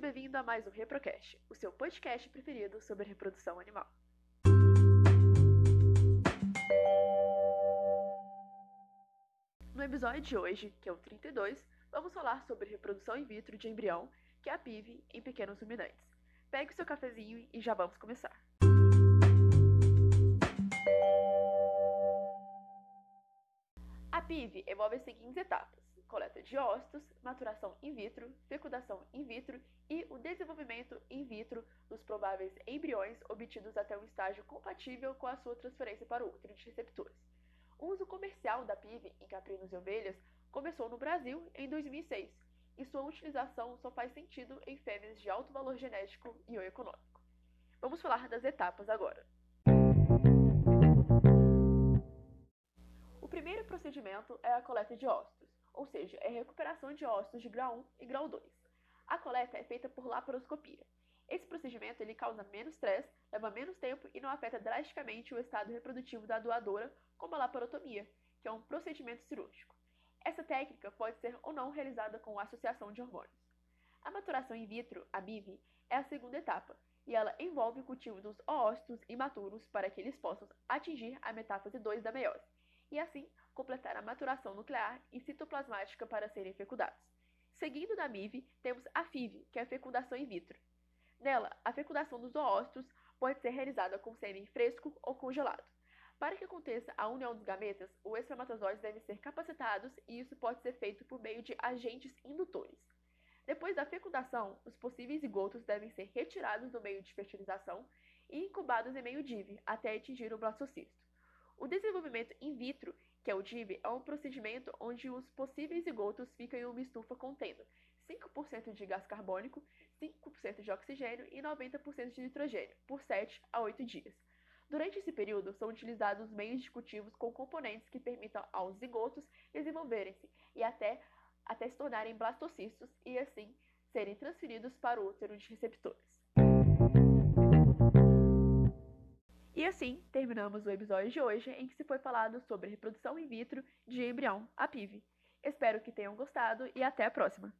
bem-vindo a mais um ReproCast, o seu podcast preferido sobre reprodução animal. No episódio de hoje, que é o 32, vamos falar sobre reprodução in vitro de embrião, que é a PIV, em pequenos ruminantes. Pegue o seu cafezinho e já vamos começar. A PIV envolve as seguintes etapas: coleta de ócitos, maturação in vitro, fecundação in vitro e o desenvolvimento in vitro dos prováveis embriões obtidos até um estágio compatível com a sua transferência para o útero de receptores. O uso comercial da PIV em caprinos e ovelhas começou no Brasil em 2006 e sua utilização só faz sentido em fêmeas de alto valor genético e ou econômico. Vamos falar das etapas agora. O primeiro procedimento é a coleta de ócitos, ou seja, é recuperação de ócitos de grau 1 e grau 2. A coleta é feita por laparoscopia. Esse procedimento ele causa menos estresse, leva menos tempo e não afeta drasticamente o estado reprodutivo da doadora, como a laparotomia, que é um procedimento cirúrgico. Essa técnica pode ser ou não realizada com associação de hormônios. A maturação in vitro, a MIV, é a segunda etapa, e ela envolve o cultivo dos oócitos imaturos para que eles possam atingir a metáfase 2 da meiose, e assim completar a maturação nuclear e citoplasmática para serem fecundados. Seguindo da MIV, temos a FIV, que é a fecundação in vitro. Nela, a fecundação dos oócitos pode ser realizada com sêmen fresco ou congelado. Para que aconteça a união dos gametas, os espermatozoides devem ser capacitados e isso pode ser feito por meio de agentes indutores. Depois da fecundação, os possíveis zigotos devem ser retirados do meio de fertilização e incubados em meio DIV até atingir o blastocisto. O desenvolvimento in vitro, que é o DIV, é um procedimento onde os possíveis zigotos ficam em uma estufa contendo 5% de gás carbônico, 5% de oxigênio e 90% de nitrogênio, por 7 a 8 dias. Durante esse período, são utilizados meios de cultivos com componentes que permitam aos zigotos desenvolverem-se e até, até se tornarem blastocistos e assim serem transferidos para o útero de receptores. E assim terminamos o episódio de hoje em que se foi falado sobre reprodução in vitro de embrião, a PIV. Espero que tenham gostado e até a próxima!